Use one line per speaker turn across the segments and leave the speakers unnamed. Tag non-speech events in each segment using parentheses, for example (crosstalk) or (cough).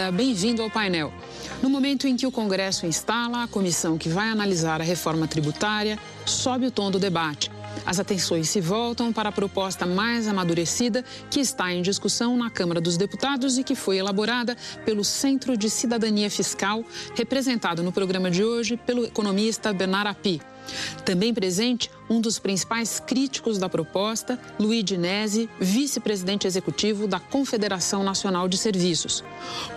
obrigada. Bem-vindo ao painel. No momento em que o Congresso instala a comissão que vai analisar a reforma tributária, sobe o tom do debate. As atenções se voltam para a proposta mais amadurecida que está em discussão na Câmara dos Deputados e que foi elaborada pelo Centro de Cidadania Fiscal, representado no programa de hoje pelo economista Bernard Api. Também presente, um dos principais críticos da proposta, Luiz Dinese, vice-presidente executivo da Confederação Nacional de Serviços.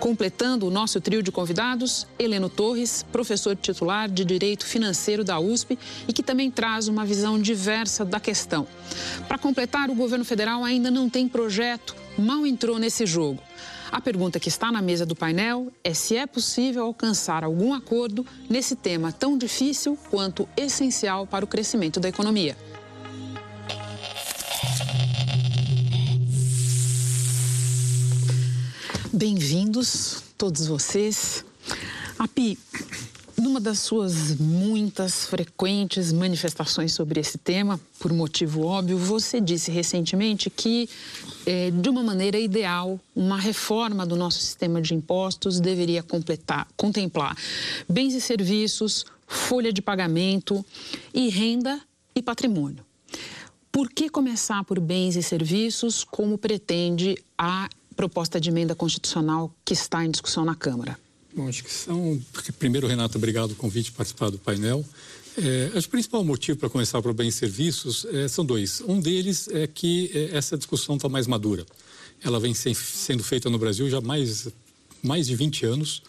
Completando o nosso trio de convidados, Heleno Torres, professor titular de Direito Financeiro da USP e que também traz uma visão diversa da questão. Para completar, o governo federal ainda não tem projeto, mal entrou nesse jogo. A pergunta que está na mesa do painel é se é possível alcançar algum acordo nesse tema tão difícil quanto essencial para o crescimento da economia. Bem-vindos, todos vocês. API, numa das suas muitas frequentes manifestações sobre esse tema, por motivo óbvio, você disse recentemente que, é, de uma maneira ideal, uma reforma do nosso sistema de impostos deveria completar, contemplar bens e serviços, folha de pagamento e renda e patrimônio. Por que começar por bens e serviços, como pretende a proposta de emenda constitucional que está em discussão na Câmara?
Bom, acho que são. Primeiro, Renato, obrigado pelo convite para participar do painel. É, acho que o principal motivo para começar por bens e serviços é, são dois. Um deles é que é, essa discussão está mais madura. Ela vem sem, sendo feita no Brasil já mais, mais de 20 anos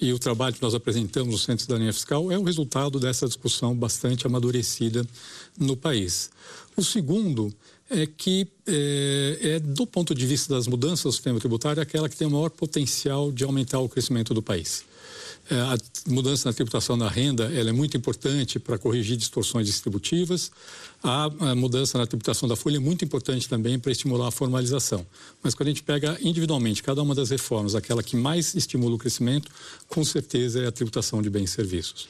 e o trabalho que nós apresentamos no Centro de Cidadania Fiscal é o resultado dessa discussão bastante amadurecida no país. O segundo é que, é, é, do ponto de vista das mudanças do sistema tributário, aquela que tem o maior potencial de aumentar o crescimento do país. É, a mudança na tributação da renda ela é muito importante para corrigir distorções distributivas. A, a, mudança na tributação da folha é muito importante também para estimular a formalização. Mas quando a gente pega individualmente cada uma das reformas, aquela que mais estimula o crescimento, com certeza é a tributação de bens e serviços.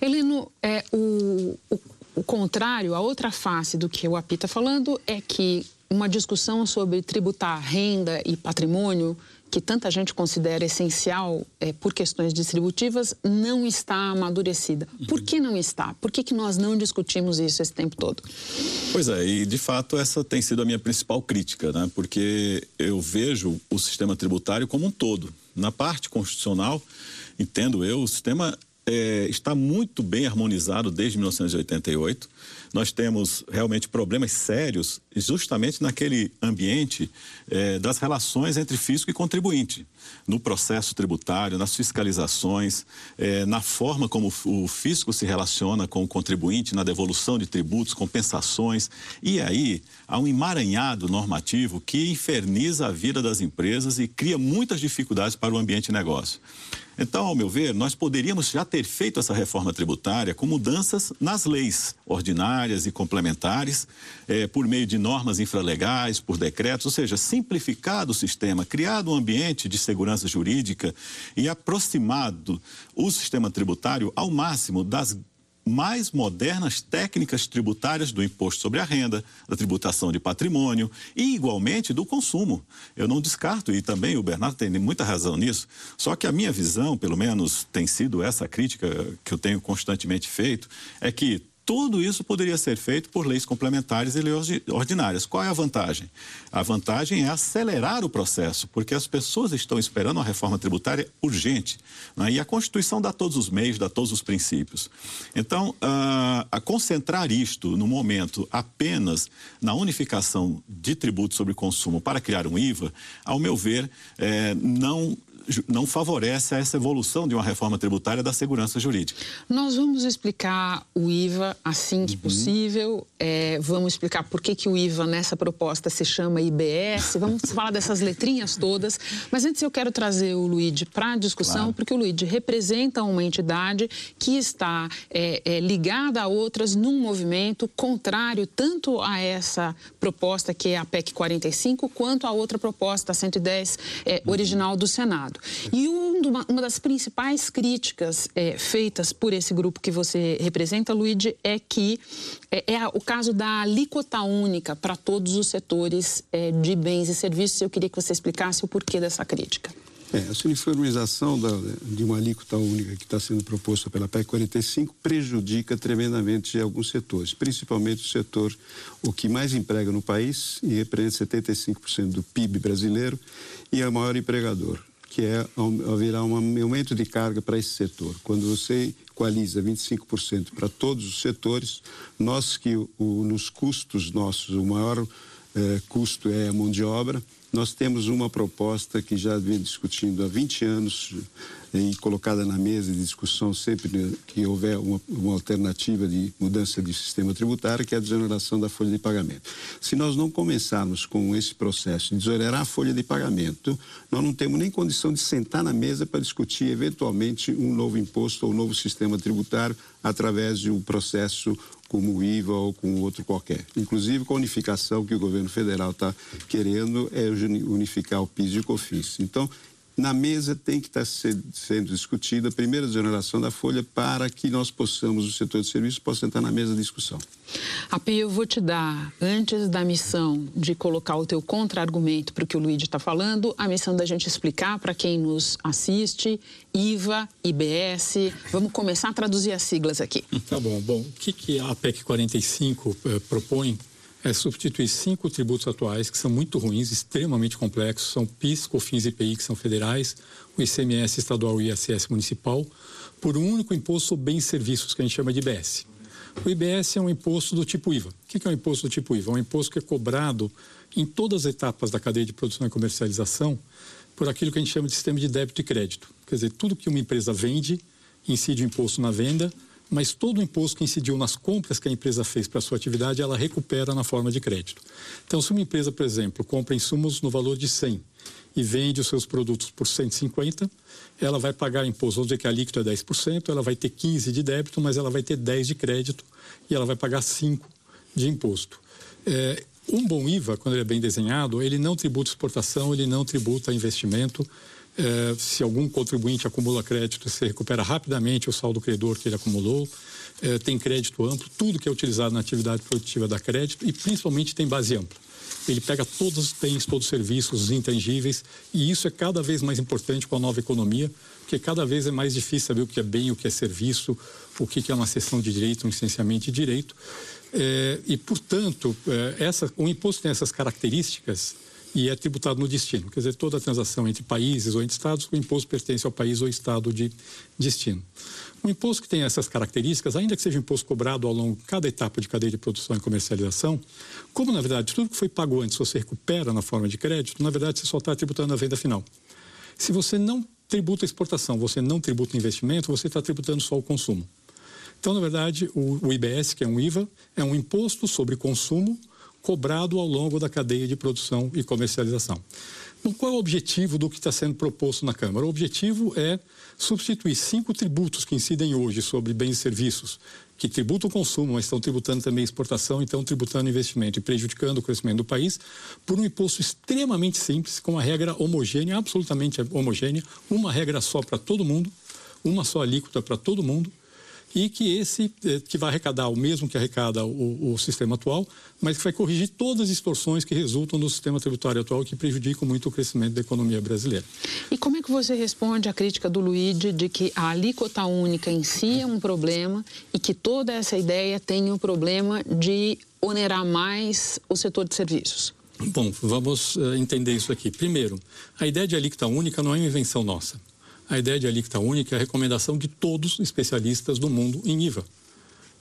Heleno, é, o, o o contrário, a outra face do que o API está falando é que uma discussão sobre tributar renda e patrimônio, que tanta gente considera essencial é, por questões distributivas, não está amadurecida. Por que não está? Por que, que nós não discutimos isso esse tempo todo?
Pois é, e de fato essa tem sido a minha principal crítica, né? porque eu vejo o sistema tributário como um todo. Na parte constitucional, entendo eu, o sistema é, está muito bem harmonizado desde 1988. Nós temos realmente problemas sérios justamente naquele ambiente é, das relações entre fisco e contribuinte, no processo tributário, nas fiscalizações, é, na forma como o fisco se relaciona com o contribuinte, na devolução de tributos, compensações. E aí há um emaranhado normativo que inferniza a vida das empresas e cria muitas dificuldades para o ambiente de negócio. Então, ao meu ver, nós poderíamos já ter feito essa reforma tributária com mudanças nas leis ordinárias e complementares, eh, por meio de normas infralegais, por decretos, ou seja, simplificado o sistema, criado um ambiente de segurança jurídica e aproximado o sistema tributário ao máximo das mais modernas técnicas tributárias do imposto sobre a renda, da tributação de patrimônio e, igualmente, do consumo. Eu não descarto, e também o Bernardo tem muita razão nisso, só que a minha visão, pelo menos tem sido essa crítica que eu tenho constantemente feito, é que tudo isso poderia ser feito por leis complementares e leis ordinárias. Qual é a vantagem? A vantagem é acelerar o processo, porque as pessoas estão esperando uma reforma tributária urgente. Né? E a Constituição dá todos os meios, dá todos os princípios. Então, uh, a concentrar isto no momento apenas na unificação de tributos sobre consumo para criar um IVA, ao meu ver, eh, não não favorece essa evolução de uma reforma tributária da segurança jurídica.
Nós vamos explicar o IVA assim que uhum. possível, é, vamos explicar por que, que o IVA nessa proposta se chama IBS, vamos (laughs) falar dessas letrinhas todas, mas antes eu quero trazer o Luigi para a discussão, claro. porque o Luigi representa uma entidade que está é, é, ligada a outras num movimento contrário tanto a essa proposta que é a PEC 45, quanto a outra proposta, a 110, é, original do Senado. E uma, uma das principais críticas é, feitas por esse grupo que você representa, Luigi, é que é, é o caso da alíquota única para todos os setores é, de bens e serviços. Eu queria que você explicasse o porquê dessa crítica.
É, essa uniformização da, de uma alíquota única que está sendo proposta pela PEC 45 prejudica tremendamente alguns setores, principalmente o setor o que mais emprega no país e representa 75% do PIB brasileiro e é o maior empregador, que é haverá um aumento de carga para esse setor. Quando você equaliza 25% para todos os setores, nós que o, nos custos nossos o maior eh, custo é a mão de obra, nós temos uma proposta que já vem discutindo há 20 anos e colocada na mesa de discussão sempre que houver uma, uma, alternativa de mudança de sistema tributário, que é a desoneração da folha de pagamento. Se nós não começarmos com esse processo de desonerar a folha de pagamento, nós não temos nem condição de sentar na mesa para discutir eventualmente um novo imposto ou um novo sistema tributário através de um processo como o IVA ou com outro qualquer. Inclusive com a unificação que o governo federal está querendo é unificar o PIS e o COFINS. Então, na mesa tem que estar sendo discutida a primeira desoneração da folha para que nós possamos, o setor de serviços, possa entrar na mesa de discussão.
AP, eu vou te dar, antes da missão de colocar o teu contra-argumento para o que o Luigi está falando, a missão da gente explicar para quem nos assiste, IVA, IBS. Vamos começar a traduzir as siglas aqui.
Tá bom. Bom, o que, que a PEC 45 eh, propõe é substituir cinco tributos atuais que são muito ruins, extremamente complexos, são PIS, COFINS e IPI, que são federais, o ICMS estadual e o ISS municipal, por um único imposto sobre bens e serviços, que a gente chama de IBS. O IBS é um imposto do tipo IVA. O que é um imposto do tipo IVA? É um imposto que é cobrado em todas as etapas da cadeia de produção e comercialização por aquilo que a gente chama de sistema de débito e crédito. Quer dizer, tudo que uma empresa vende incide o imposto na venda, mas todo o imposto que incidiu nas compras que a empresa fez para sua atividade, ela recupera na forma de crédito. Então, se uma empresa, por exemplo, compra insumos no valor de 100 e vende os seus produtos por 150, ela vai pagar imposto, vamos dizer que a alíquota é 10%, ela vai ter 15 de débito, mas ela vai ter 10 de crédito e ela vai pagar 5 de imposto. É, um bom IVA, quando ele é bem desenhado, ele não tributa exportação, ele não tributa investimento, é, se algum contribuinte acumula crédito, você recupera rapidamente o saldo credor que ele acumulou. É, tem crédito amplo, tudo que é utilizado na atividade produtiva dá crédito e principalmente tem base ampla. Ele pega todos os bens, todos os serviços, os intangíveis, e isso é cada vez mais importante com a nova economia, porque cada vez é mais difícil saber o que é bem, o que é serviço, o que é uma cessão de direito, um licenciamento de direito. É, e, portanto, é, essa, o imposto tem essas características e é tributado no destino. Quer dizer, toda transação entre países ou entre estados, o imposto pertence ao país ou estado de destino. Um imposto que tem essas características, ainda que seja um imposto cobrado ao longo de cada etapa de cadeia de produção e comercialização, como na verdade tudo que foi pago antes você recupera na forma de crédito, na verdade você só está tributando a venda final. Se você não tributa a exportação, você não tributa o investimento, você está tributando só o consumo. Então, na verdade, o, o IBS, que é um IVA, é um imposto sobre consumo cobrado ao longo da cadeia de produção e comercialização. Então, qual é o objetivo do que está sendo proposto na Câmara? O objetivo é substituir cinco tributos que incidem hoje sobre bens e serviços, que tributam o consumo, mas estão tributando também exportação, então tributando investimento e prejudicando o crescimento do país, por um imposto extremamente simples, com uma regra homogênea, absolutamente homogênea, uma regra só para todo mundo, uma só alíquota para todo mundo, e que esse eh, que vai arrecadar o mesmo que arrecada o, o, sistema atual, mas que vai corrigir todas as distorções que resultam do sistema tributário atual que prejudicam muito o crescimento da economia brasileira.
E como é que você responde à crítica do Luigi de que a alíquota única em si é um problema e que toda essa ideia tem um problema de onerar mais o setor de serviços?
Bom, vamos uh, entender isso aqui. Primeiro, a ideia de alíquota única não é uma invenção nossa. A ideia de alíquota única é a recomendação de todos os especialistas do mundo em IVA.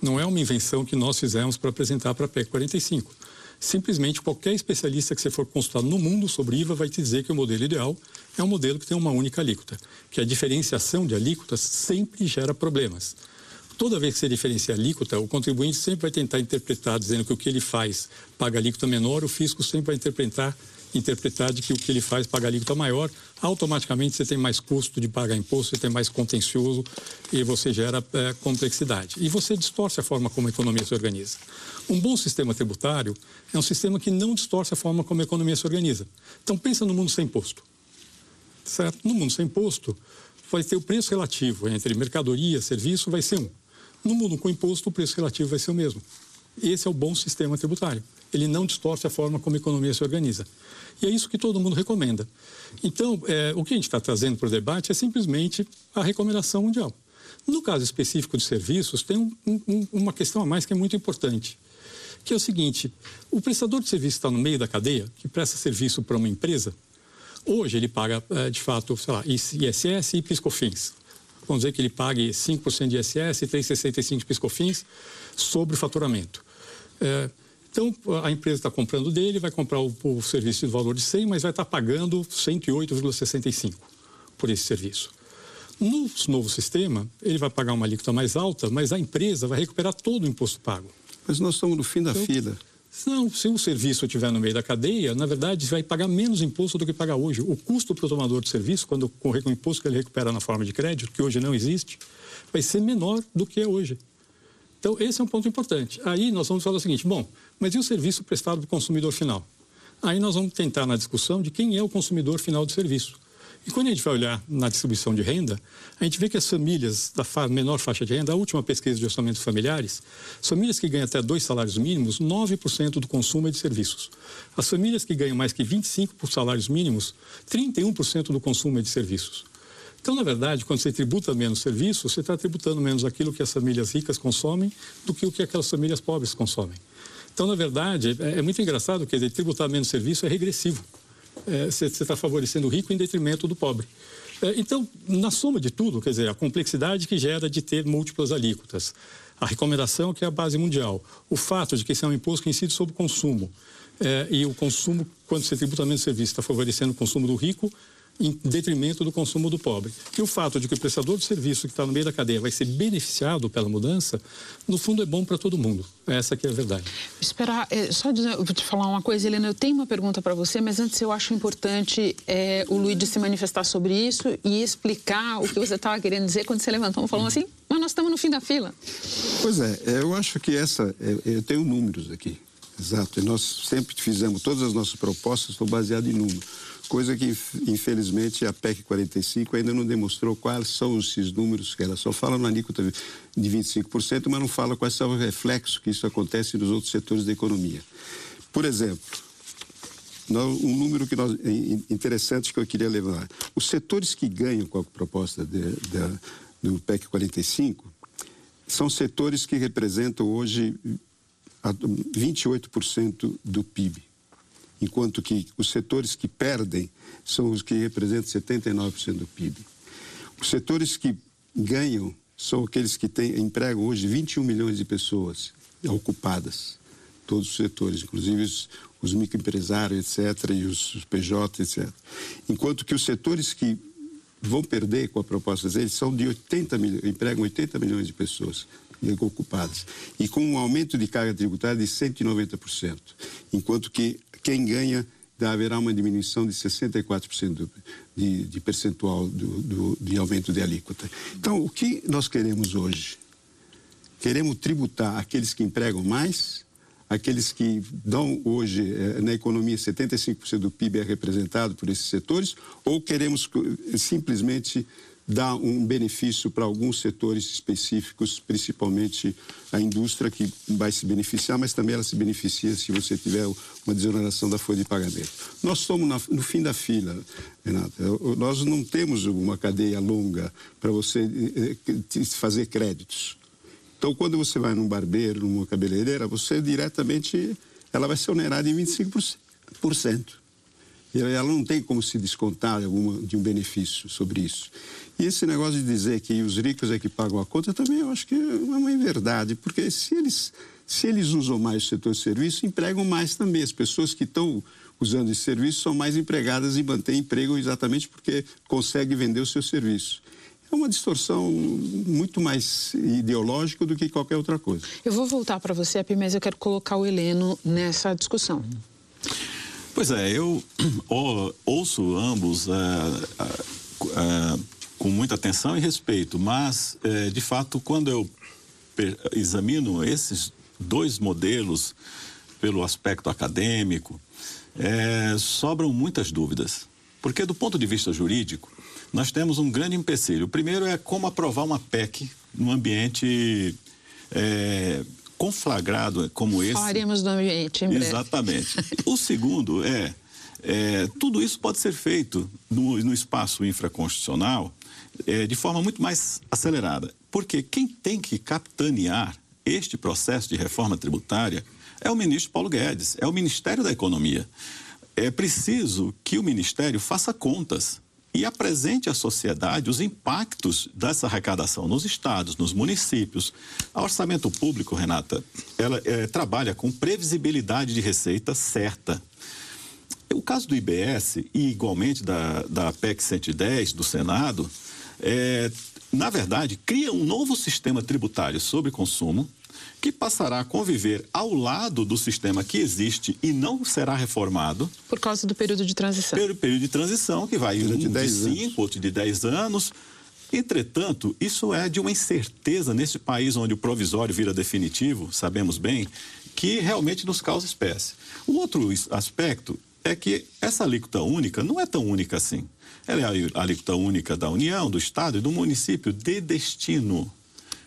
Não é uma invenção que nós fizemos para apresentar para a PEC 45. Simplesmente qualquer especialista que você for consultar no mundo sobre IVA vai te dizer que o modelo ideal é um modelo que tem uma única alíquota, que a diferenciação de alíquotas sempre gera problemas. Toda vez que você diferencia alíquota, o contribuinte sempre vai tentar interpretar dizendo que o que ele faz paga alíquota menor, o fisco sempre vai interpretar interpretar de que o que ele faz paga alíquota maior, automaticamente você tem mais custo de pagar imposto, você tem mais contencioso e você gera é, complexidade. E você distorce a forma como a economia se organiza. Um bom sistema tributário é um sistema que não distorce a forma como a economia se organiza. Então pensa no mundo sem imposto. Certo? No mundo sem imposto, vai ter o preço relativo entre mercadoria, serviço, vai ser um. No mundo com imposto, o preço relativo vai ser o mesmo. Esse é o bom sistema tributário. Ele não distorce a forma como a economia se organiza. E é isso que todo mundo recomenda. Então, é, o que a gente está trazendo para o debate é simplesmente a recomendação mundial. No caso específico de serviços, tem um, um, uma questão a mais que é muito importante, que é o seguinte: o prestador de serviço está no meio da cadeia, que presta serviço para uma empresa, hoje ele paga, é, de fato, sei lá, ISS e PiscoFins. Vamos dizer que ele pague 5% de ISS e 3,65% de PiscoFins sobre o faturamento. É, então, a empresa está comprando dele, vai comprar o, o, serviço de valor de 100, mas vai estar tá pagando 108,65 por esse serviço. No novo sistema, ele vai pagar uma alíquota mais alta, mas a empresa vai recuperar todo o imposto pago.
Mas nós estamos no fim da então, fila.
Não, se o serviço estiver no meio da cadeia, na verdade, vai pagar menos imposto do que paga hoje. O custo para o tomador de serviço, quando correr com o imposto que ele recupera na forma de crédito, que hoje não existe, vai ser menor do que é hoje. Então, esse é um ponto importante. Aí nós vamos falar o seguinte: bom, mas e o serviço prestado para o consumidor final? Aí nós vamos tentar na discussão de quem é o consumidor final do serviço. E quando a gente vai olhar na distribuição de renda, a gente vê que as famílias da menor faixa de renda, a última pesquisa de orçamentos familiares, as famílias que ganham até dois salários mínimos, 9% do consumo é de serviços. As famílias que ganham mais que 25 salários mínimos, 31% do consumo é de serviços. Então, na verdade, quando você tributa menos serviços, você está tributando menos aquilo que as famílias ricas consomem do que o que aquelas famílias pobres consomem. Então, na verdade, é, é muito engraçado, quer dizer, tributar menos serviço é regressivo. É, você está favorecendo o rico em detrimento do pobre. É, então, na soma de tudo, quer dizer, a complexidade que gera de ter múltiplas alíquotas, a recomendação que é a base mundial, o fato de que esse é um imposto que incide sobre o consumo, é, e o consumo, quando você tributa menos serviço, está favorecendo o consumo do rico, em detrimento do consumo do pobre. E o fato de que o prestador de serviço que está no meio da cadeia vai ser beneficiado pela mudança, no fundo é bom para todo mundo. Essa que é a verdade.
Esperar, é, só dizer, vou te falar uma coisa, Helena, eu tenho uma pergunta para você, mas antes eu acho importante é, o Luiz se manifestar sobre isso e explicar o que você estava querendo dizer quando você levantou falando assim, mas nós estamos no fim da fila.
Pois é, eu acho que essa, é, eu tenho números aqui, exato, e nós sempre fizemos, todas as nossas propostas estão baseadas em números coisa que, infelizmente, a PEC 45 ainda não demonstrou quais são esses números que ela só fala na alíquota de 25%, mas não fala quais são os reflexos que isso acontece nos outros setores da economia. Por exemplo, um número que nós, interessante que eu queria levar. Os setores que ganham com a proposta de, de, do PEC 45 são setores que representam hoje 28% do PIB enquanto que os setores que perdem são os que representam 79% do PIB. Os setores que ganham são aqueles que têm, empregam hoje 21 milhões de pessoas ocupadas, todos os setores, inclusive os, os microempresários, etc., e os, os PJ, etc. Enquanto que os setores que vão perder com a proposta deles são de 80 milhões, empregam 80 milhões de pessoas ocupadas, e com um aumento de carga tributária de 190%, enquanto que quem ganha haverá uma diminuição de 64% do, de, de percentual do, do, de aumento de alíquota. Então, o que nós queremos hoje? Queremos tributar aqueles que empregam mais, aqueles que dão hoje eh, na economia 75% do PIB é representado por esses setores, ou queremos simplesmente dá um benefício para alguns setores específicos, principalmente a indústria que vai se beneficiar, mas também ela se beneficia se você tiver uma desoneração da folha de pagamento. Nós estamos no fim da fila, Renata. Nós não temos uma cadeia longa para você eh, eh, fazer créditos. Então, quando você vai num barbeiro, numa cabeleireira, você diretamente, ela vai ser onerada em 25% e ela não tem como se descontar de, alguma, de um benefício sobre isso. E esse negócio de dizer que os ricos é que pagam a conta também eu acho que é uma inverdade, porque se eles, se eles usam mais o setor de serviço, empregam mais também. As pessoas que estão usando esse serviço são mais empregadas e mantêm emprego exatamente porque conseguem vender o seu serviço. É uma distorção muito mais ideológica do que qualquer outra coisa.
Eu vou voltar para você, Api, mas eu quero colocar o Heleno nessa discussão.
Pois é, eu (clears throat) ouço ambos uh, uh, com muita atenção e respeito, mas, uh, de fato, quando eu examino esses dois modelos pelo aspecto acadêmico, sobram muitas dúvidas. Porque, do ponto de vista jurídico, nós temos um grande empecilho. O primeiro é como aprovar uma PEC num ambiente conflagrado como esse.
Falaremos do ambiente em breve.
Exatamente. (laughs) o segundo é, é, tudo isso pode ser feito no, no espaço infraconstitucional é, de forma muito mais acelerada. Porque quem tem que capitanear este processo de reforma tributária é o ministro Paulo Guedes, é o Ministério da Economia. É preciso que o Ministério faça contas e apresente à sociedade os impactos dessa arrecadação nos estados, nos municípios. A orçamento público, Renata, ela é, trabalha com previsibilidade de receita certa. O caso do IBS e igualmente da, da PEC 110 do Senado, é, na verdade, cria um novo sistema tributário sobre consumo que passará a conviver ao lado do sistema que existe e não será reformado.
Por causa do período de transição.
Pelo período de transição, que vai um de 5, outro de 10 anos. Entretanto, isso é de uma incerteza nesse país onde o provisório vira definitivo, sabemos bem, que realmente nos causa espécie. O outro aspecto é que essa alíquota única não é tão única assim. Ela é a alíquota única da União, do Estado e do município de destino.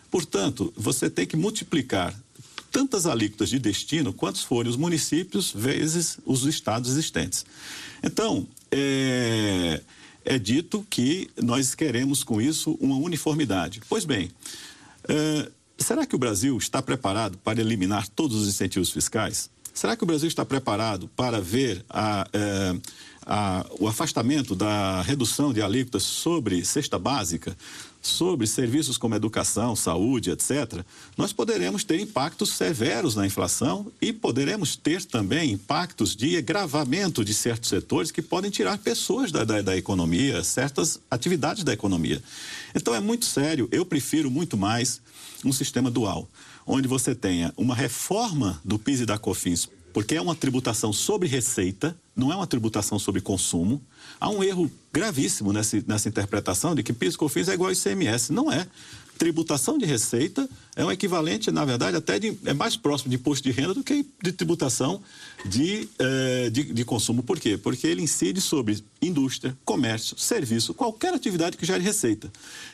Portanto, você tem que multiplicar tantas alíquotas de destino quantos forem os municípios vezes os estados existentes. Então, é, é dito que nós queremos com isso uma uniformidade. Pois bem, é, será que o Brasil está preparado para eliminar todos os incentivos fiscais? Será que o Brasil está preparado para ver a, é, a, o afastamento da redução de alíquotas sobre cesta básica, sobre serviços como educação, saúde, etc., nós poderemos ter impactos severos na inflação e poderemos ter também impactos de agravamento de certos setores que podem tirar pessoas da, da, da economia, certas atividades da economia. Então é muito sério, eu prefiro muito mais um sistema dual, onde você tenha uma reforma do PIS e da COFINS porque é uma tributação sobre receita, não é uma tributação sobre consumo. Há um erro gravíssimo nessa, nessa interpretação de que PIS e COFINS é igual a ICMS. Não é. Tributação de receita é um equivalente, na verdade, até de, é mais próximo de imposto de renda do que de tributação de, eh, de, de consumo. Por quê? Porque ele incide sobre indústria, comércio, serviço, qualquer atividade que gere receita.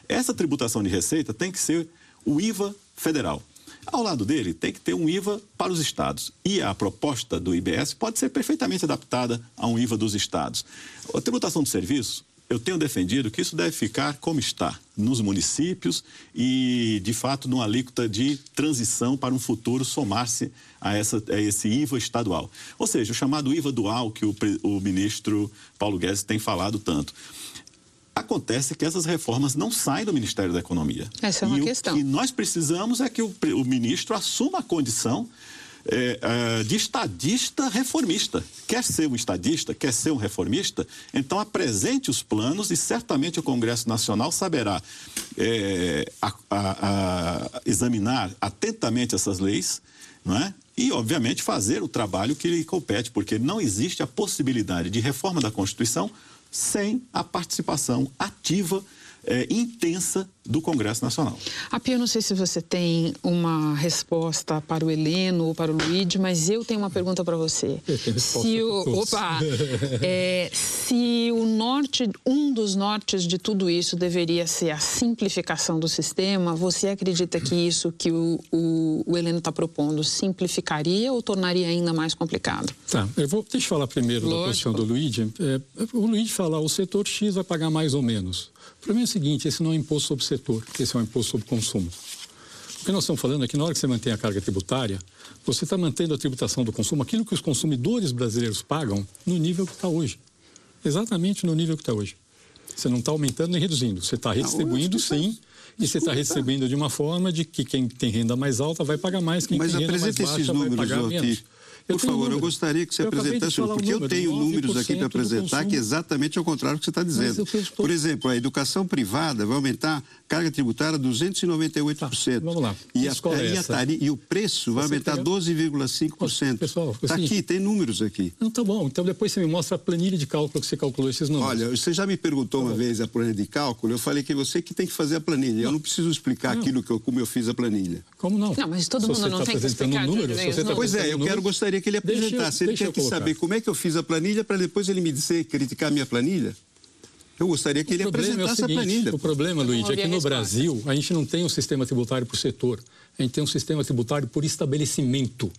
Essa tributação de receita tem que ser o IVA federal. Ao lado dele, tem que ter um IVA para os estados. E a proposta do IBS pode ser perfeitamente adaptada a um IVA dos estados. A tributação de serviço, eu tenho defendido que isso deve ficar como está, nos municípios e, de fato, numa alíquota de transição para um futuro somar-se a, essa, a esse IVA estadual. Ou seja, o chamado IVA dual que o, o ministro Paulo Guedes tem falado tanto. Acontece que essas reformas não saem do Ministério da Economia.
Essa é uma
e
questão.
O que nós precisamos é que o, o ministro assuma a condição é, de estadista reformista. Quer ser um estadista, quer ser um reformista, então apresente os planos e certamente o Congresso Nacional saberá é, a, a, a examinar atentamente essas leis, não é? E, obviamente, fazer o trabalho que lhe compete, porque não existe a possibilidade de reforma da Constituição sem a participação ativa é, intensa do Congresso Nacional.
A Pia, eu não sei se você tem uma resposta para o Heleno ou para o Luigi, mas eu tenho uma pergunta para você. Se o, opa, (laughs) é, se o norte, um dos nortes de tudo isso deveria ser a simplificação do sistema, você acredita que isso que o, o, o Heleno está propondo simplificaria ou tornaria ainda mais complicado?
Tá, eu vou deixa eu falar primeiro Lógico. da posição do Luigi. É, o Luigi fala, o setor X vai pagar mais ou menos. Para mim é o seguinte, esse não é um imposto sobre setor, esse é um imposto sobre consumo. O que nós estamos falando é que na hora que você mantém a carga tributária, você está mantendo a tributação do consumo, aquilo que os consumidores brasileiros pagam, no nível que está hoje. Exatamente no nível que está hoje. Você não está aumentando nem reduzindo, você está redistribuindo sim, e você está recebendo de uma forma de que quem tem renda mais alta vai pagar mais, quem
Mas
tem renda mais
baixa
vai pagar menos.
Por favor, número. eu gostaria que você eu apresentasse, porque eu tenho números aqui para apresentar que é exatamente ao contrário do que você está dizendo. Estou... Por exemplo, a educação privada vai aumentar carga tributária 298%. Tá,
vamos lá.
E, a, é e, a tari, e o preço vai aumentar 12,5%. Pessoal, está assim, aqui, tem números aqui.
Não, tá bom. Então depois você me mostra a planilha de cálculo que você calculou esses números.
Olha, você já me perguntou tá uma vez a planilha de cálculo, eu falei que é você que tem que fazer a planilha. Não. Eu não preciso explicar não. aquilo que eu, como eu fiz a planilha.
Como não?
Não, mas todo mundo não tá tem que explicar.
Números,
tá
pois é, eu quero, gostaria que ele apresentasse. Deixa, ele quer que saber como é que eu fiz a planilha para depois ele me dizer, criticar a minha planilha. Eu gostaria que ele
o apresentasse é
seguinte, a planilha.
O problema, Luiz, é que no Brasil a gente não tem um sistema tributário por setor, a gente tem um sistema tributário por estabelecimento.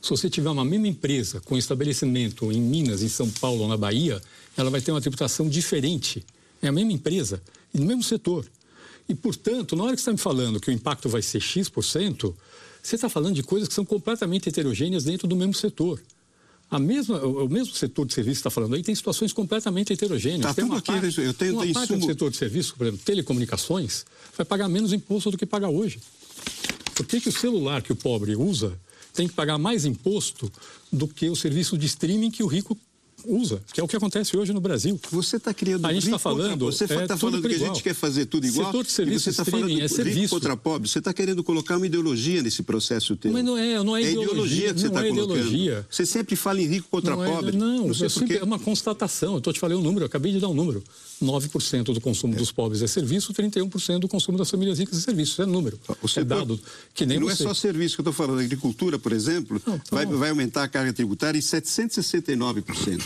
Se você tiver uma mesma empresa com estabelecimento em Minas, em São Paulo ou na Bahia, ela vai ter uma tributação diferente. É a mesma empresa e no mesmo setor. E, portanto, na hora que você está me falando que o impacto vai ser X%, você está falando de coisas que são completamente heterogêneas dentro do mesmo setor. A mesma, o mesmo setor de serviço que está falando aí tem situações completamente heterogêneas.
Tá tem uma parte, eu tenho,
uma
tem
parte do setor de serviço, por exemplo, telecomunicações, vai pagar menos imposto do que paga hoje. Por que, que o celular que o pobre usa tem que pagar mais imposto do que o serviço de streaming que o rico usa, que é o que acontece hoje no Brasil.
Você está criando
a gente está falando,
você está é falando que
igual.
a gente quer fazer tudo igual.
Setor de serviço
você está falando
é serviço.
contra pobre. Você está querendo colocar uma ideologia nesse processo teu.
Mas não é, não é,
é
ideologia,
ideologia que você está
é
colocando.
Ideologia.
Você sempre fala em rico contra
não
pobre.
É, não,
não sei
é, sempre, é uma constatação. Eu estou te falando um número, eu acabei de dar um número. 9% do consumo é. dos pobres é serviço, 31% do consumo das famílias ricas é serviço. Isso é número.
Você
é dado que nem
Não
você.
é só serviço que eu estou falando. A agricultura, por exemplo, não, tá vai, vai aumentar a carga tributária em 769%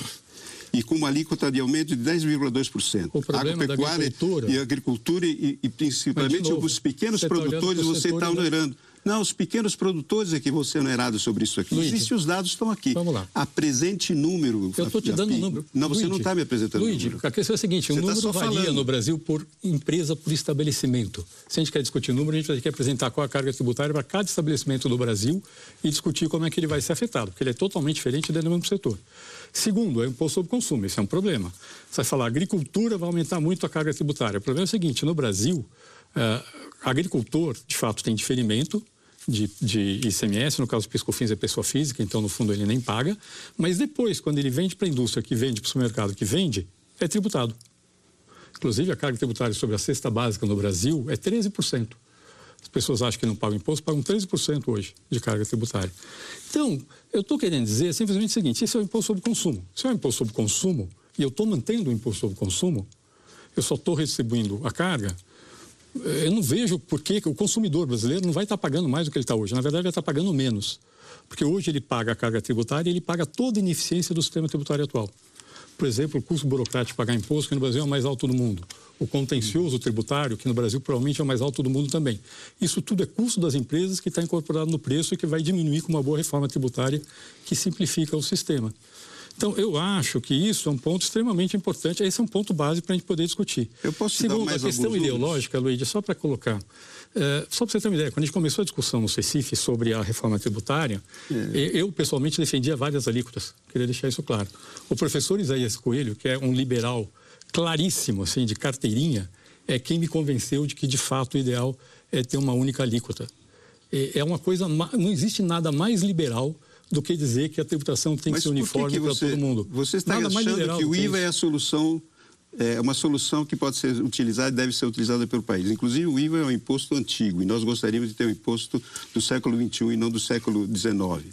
e com uma alíquota de aumento de 10,2%.
O problema Agropecuária da agricultura...
e agricultura e, e principalmente novo, os pequenos tá produtores tá você está onerando. Não, os pequenos produtores é que vão ser onerados sobre isso aqui. Luigi, Existem os dados estão aqui.
Vamos lá.
Apresente número.
Eu estou te dando um número.
Não, você Luigi, não está me apresentando
Luigi,
número.
a questão é a seguinte, o
você
tá número
tá
varia
falando.
no Brasil por empresa, por estabelecimento. Se a gente quer discutir número, a gente vai ter que apresentar qual a carga tributária para cada estabelecimento do Brasil e discutir como é que ele vai ser afetado, porque ele é totalmente diferente dentro do mesmo setor. Segundo, é o imposto sobre consumo, esse é um problema. Você vai falar, a agricultura vai aumentar muito a carga tributária. O problema é o seguinte, no Brasil, uh, agricultor, de fato, tem diferimento, de, de, ICMS, no caso do Piscofins é pessoa física, então no fundo ele nem paga, mas depois, quando ele vende para a indústria, que vende para o supermercado, que vende, é tributado. Inclusive, a carga tributária sobre a cesta básica no Brasil é 13%. As pessoas acham que não pagam imposto, pagam 13% hoje de carga tributária. Então, eu estou querendo dizer simplesmente o seguinte: esse é o imposto sobre consumo. Se é o imposto sobre consumo, e eu estou mantendo o imposto sobre consumo, eu só estou distribuindo a carga, eu não vejo por que o consumidor brasileiro não vai estar pagando mais do que ele está hoje. Na verdade, vai estar pagando menos. Porque hoje ele paga a carga tributária e ele paga toda a ineficiência do sistema tributário atual. Por exemplo, o custo burocrático de pagar imposto, que no Brasil é o mais alto do mundo. O contencioso tributário, que no Brasil provavelmente é o mais alto do mundo também. Isso tudo é custo das empresas que está incorporado no preço e que vai diminuir com uma boa reforma tributária que simplifica o sistema. Então, eu acho que isso é um ponto extremamente importante. Esse é um ponto base para a gente poder discutir.
Eu posso
Segundo,
mais
a questão ideológica, Luíde, só para colocar. É, só para você ter uma ideia, quando a gente começou a discussão no CECIF sobre a reforma tributária, é. eu pessoalmente defendia várias alíquotas. Queria deixar isso claro. O professor Isaías Coelho, que é um liberal claríssimo, assim, de carteirinha, é quem me convenceu de que, de fato, o ideal é ter uma única alíquota. É uma coisa, não existe nada mais liberal do que dizer que a tributação tem
Mas
que ser uniforme para todo mundo.
Você está
Nada
achando que o IVA é a solução, é uma solução que pode ser utilizada e deve ser utilizada pelo país. Inclusive, o IVA é um imposto antigo e nós gostaríamos de ter um imposto do século XXI e não do século XIX.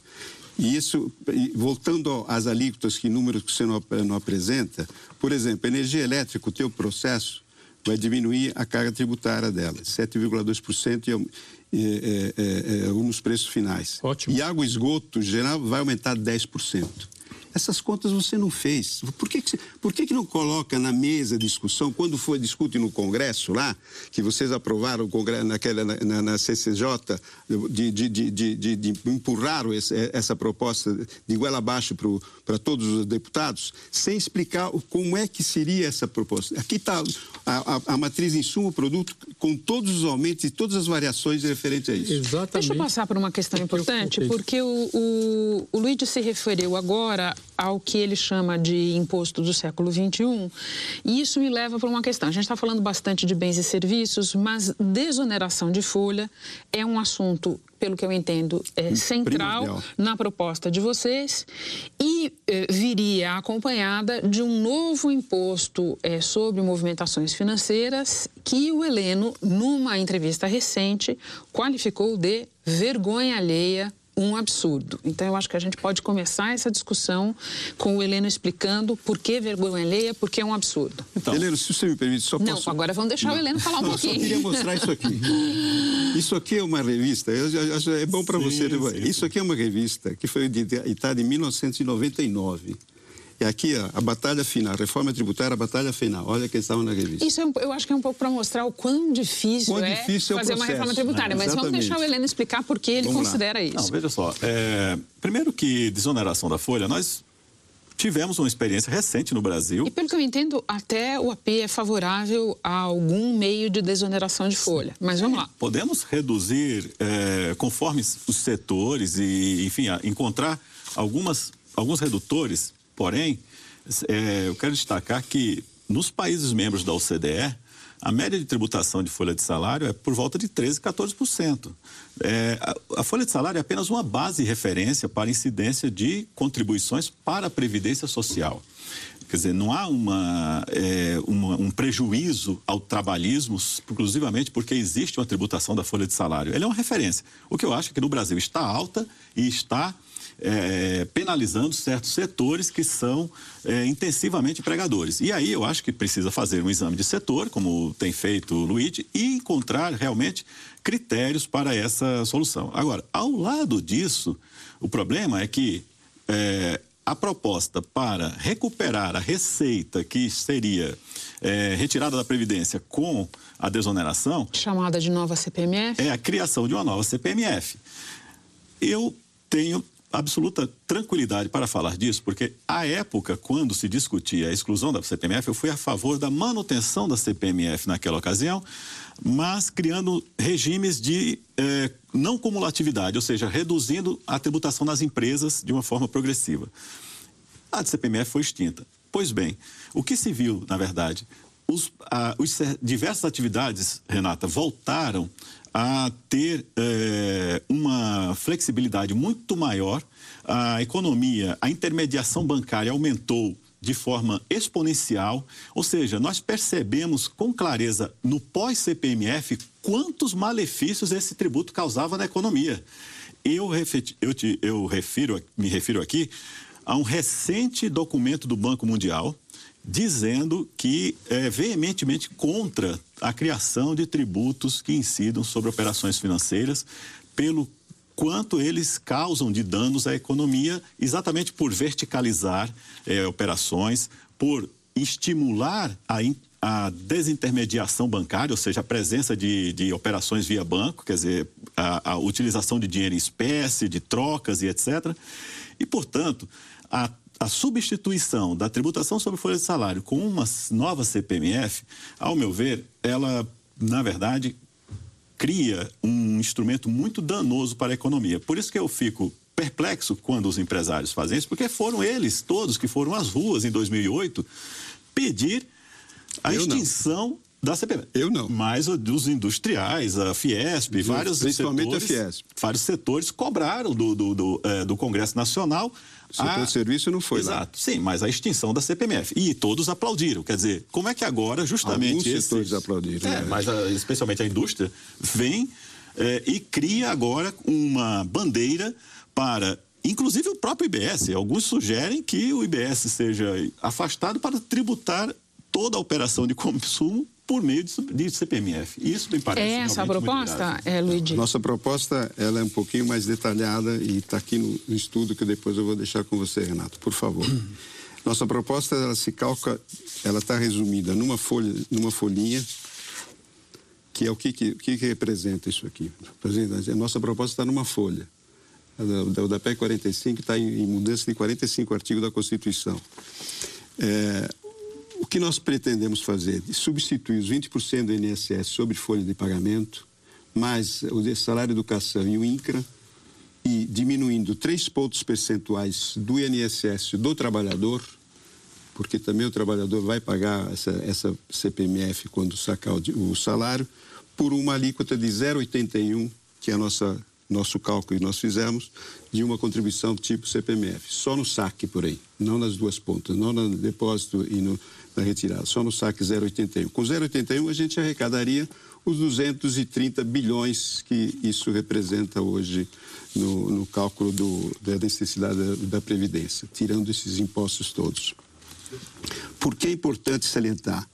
E isso, voltando às alíquotas, que números que você não, não apresenta, por exemplo, energia elétrica, o teu processo vai diminuir a carga tributária dela, 7,2% e, é, é, é, nos preços finais.
Ótimo.
E água e esgoto geral vai aumentar 10%. Essas contas você não fez. Por que, que, por que, que não coloca na mesa de discussão, quando foi discute no Congresso lá, que vocês aprovaram o Congresso, naquela, na, na CCJ, de, de, de, de, de empurraram esse, essa proposta de igual abaixo para todos os deputados, sem explicar como é que seria essa proposta. Aqui está a, a, a, matriz insumo produto com todos os aumentos e todas as variações referentes a isso.
Exatamente. Deixa eu passar por uma questão importante, porque o, o, o Luiz se referiu agora ao que ele chama de imposto do século XXI. E isso me leva para uma questão. A gente está falando bastante de bens e serviços, mas desoneração de folha é um assunto pelo que eu entendo, é central Primordial. na proposta de vocês e eh, viria acompanhada de um novo imposto eh, sobre movimentações financeiras que o Heleno, numa entrevista recente, qualificou de vergonha alheia um absurdo. Então, eu acho que a gente pode começar essa discussão com o Heleno explicando por que vergonha alheia, por que é um absurdo.
Então, Heleno, se você me permite, só posso...
Não, agora vamos deixar Não. o Heleno falar um
Não, (laughs)
pouquinho.
Eu só queria mostrar isso aqui. Isso aqui é uma revista, eu acho, é bom para você. Sim. Isso aqui é uma revista que foi editada em 1999. E aqui, ó, a batalha final, a reforma tributária, a batalha final. Olha que estavam na revista.
Isso é, eu acho que é um pouco para mostrar o quão difícil,
quão
é
difícil
fazer
é
uma reforma tributária.
É,
Mas vamos deixar o Helena explicar por que ele vamos considera lá. isso.
Não, veja só. É, primeiro que desoneração da folha, nós tivemos uma experiência recente no Brasil.
E pelo que eu entendo, até o AP é favorável a algum meio de desoneração de folha. Mas vamos lá.
Podemos reduzir, é, conforme os setores e, enfim, encontrar algumas, alguns redutores, porém, é, eu quero destacar que nos países membros da OCDE, a média de tributação de folha de salário é por volta de 13%, 14%. É, a, a, folha de salário é apenas uma base de referência para incidência de contribuições para a Previdência Social. Quer dizer, não há uma, é, uma, um prejuízo ao trabalhismo, exclusivamente porque existe uma tributação da folha de salário. Ele é uma referência. O que eu acho é que no Brasil está alta e está é, penalizando certos setores que são é, intensivamente empregadores. E aí eu acho que precisa fazer um exame de setor, como tem feito o Luigi, e encontrar realmente critérios para essa solução. Agora, ao lado disso, o problema é que é, a proposta para recuperar a receita que seria é, retirada da Previdência com a desoneração.
Chamada de nova CPMF?
É a criação de uma nova CPMF. Eu tenho absoluta tranquilidade para falar disso, porque à época, quando se discutia a exclusão da CPMF, eu fui a favor da manutenção da CPMF naquela ocasião, mas criando regimes de eh, não cumulatividade, ou seja, reduzindo a tributação nas empresas de uma forma progressiva. A CPMF foi extinta. Pois bem, o que se viu, na verdade, os, a, os diversas atividades, Renata, voltaram a ter é, uma flexibilidade muito maior. A economia, a intermediação bancária aumentou de forma exponencial, ou seja, nós percebemos com clareza no pós-CPMF quantos malefícios esse tributo causava na economia. Eu, eu, te, eu refiro, me refiro aqui a um recente documento do Banco Mundial, dizendo que é veementemente contra a criação de tributos que incidam sobre operações financeiras, pelo quanto eles causam de danos à economia, exatamente por verticalizar é, operações, por estimular a, a, desintermediação bancária, ou seja, a presença de, de operações via banco, quer dizer, a, a utilização de dinheiro em espécie, de trocas e etc. E, portanto, a a substituição da tributação sobre folha de salário com uma nova CPMF, ao meu ver, ela, na verdade, cria um instrumento muito danoso para a economia. Por isso que eu fico perplexo quando os empresários fazem isso, porque foram eles todos que foram às ruas em 2008 pedir a eu extinção não. da CPMF.
Eu não.
Mas dos industriais, a Fiesp, vários
Principalmente
setores,
a Fiesp.
vários setores cobraram do, do, do, é, do Congresso Nacional
setor a... de serviço não foi
Exato, lá. sim, mas a extinção da CPMF. E todos aplaudiram. Quer dizer, como é que agora, justamente.
Alguns esses... setores aplaudiram.
É, né? mas a, especialmente a indústria vem é, e cria agora uma bandeira para Inclusive o próprio IBS. Alguns sugerem que o IBS seja afastado para tributar toda a operação de consumo por meio de, de CPMF. Isso me parece.
É essa a proposta, é, Luigi?
Nossa proposta ela é um pouquinho mais detalhada e está aqui no, no, estudo que depois eu vou deixar com você, Renato, por favor. (clears throat) Nossa proposta ela se calca, ela está resumida numa folha, numa folhinha que é o que, que, que representa isso aqui. A nossa proposta está numa folha. O da PEC 45 está em, em mudança de 45 artigos da Constituição. É, que nós pretendemos fazer? De substituir os 20% do INSS sobre folha de pagamento, mais o salário educação e o INCRA, e diminuindo três pontos percentuais do INSS do trabalhador, porque também o trabalhador vai pagar essa, essa CPMF quando sacar o, o salário, por uma alíquota de 0,81, que é a nossa nosso cálculo que nós fizemos de uma contribuição tipo CPMF, só no saque por aí, não nas duas pontas, não no depósito e no, da retirada, só no saque 0,81. Com 0,81 a gente arrecadaria os 230 bilhões que isso representa hoje no, no cálculo do, da necessidade da, da Previdência, tirando esses impostos todos. Por que é importante salientar?